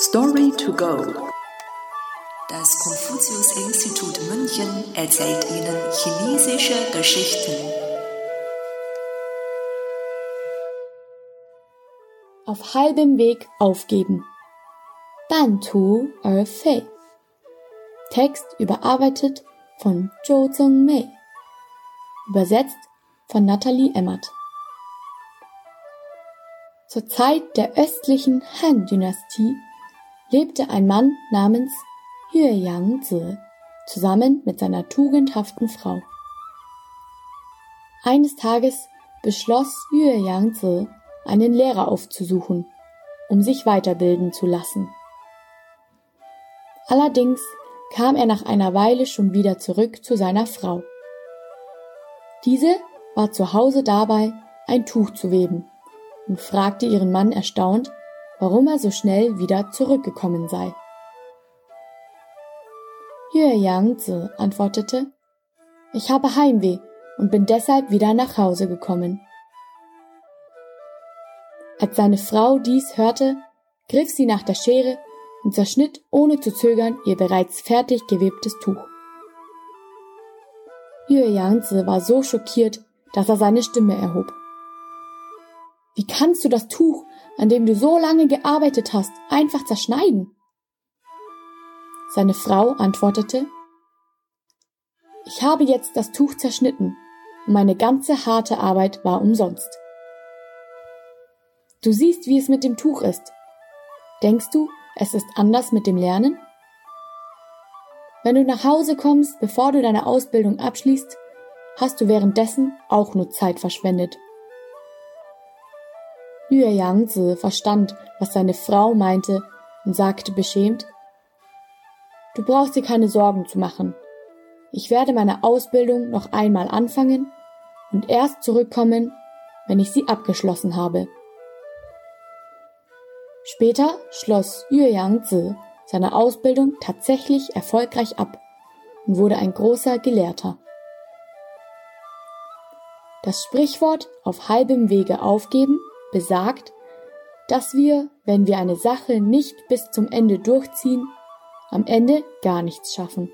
Story to go. Das Konfuzius-Institut München erzählt Ihnen chinesische Geschichten. Auf halbem Weg aufgeben. Tu er fei. Text überarbeitet von Zhou Zhengmei. Übersetzt von Nathalie Emmert. Zur Zeit der östlichen Han-Dynastie lebte ein Mann namens Yue Yangzi zusammen mit seiner tugendhaften Frau. Eines Tages beschloss Yue Yangzi, einen Lehrer aufzusuchen, um sich weiterbilden zu lassen. Allerdings kam er nach einer Weile schon wieder zurück zu seiner Frau. Diese war zu Hause dabei, ein Tuch zu weben und fragte ihren Mann erstaunt, warum er so schnell wieder zurückgekommen sei. Yue Yangzi antwortete, ich habe Heimweh und bin deshalb wieder nach Hause gekommen. Als seine Frau dies hörte, griff sie nach der Schere und zerschnitt ohne zu zögern ihr bereits fertig gewebtes Tuch. Yue Yangzi war so schockiert, dass er seine Stimme erhob. Wie kannst du das Tuch, an dem du so lange gearbeitet hast, einfach zerschneiden? Seine Frau antwortete, ich habe jetzt das Tuch zerschnitten und meine ganze harte Arbeit war umsonst. Du siehst, wie es mit dem Tuch ist. Denkst du, es ist anders mit dem Lernen? Wenn du nach Hause kommst, bevor du deine Ausbildung abschließt, hast du währenddessen auch nur Zeit verschwendet. Yue Yangzi verstand, was seine Frau meinte und sagte beschämt, Du brauchst dir keine Sorgen zu machen. Ich werde meine Ausbildung noch einmal anfangen und erst zurückkommen, wenn ich sie abgeschlossen habe. Später schloss Yue Yangzi seine Ausbildung tatsächlich erfolgreich ab und wurde ein großer Gelehrter. Das Sprichwort auf halbem Wege aufgeben besagt, dass wir, wenn wir eine Sache nicht bis zum Ende durchziehen, am Ende gar nichts schaffen.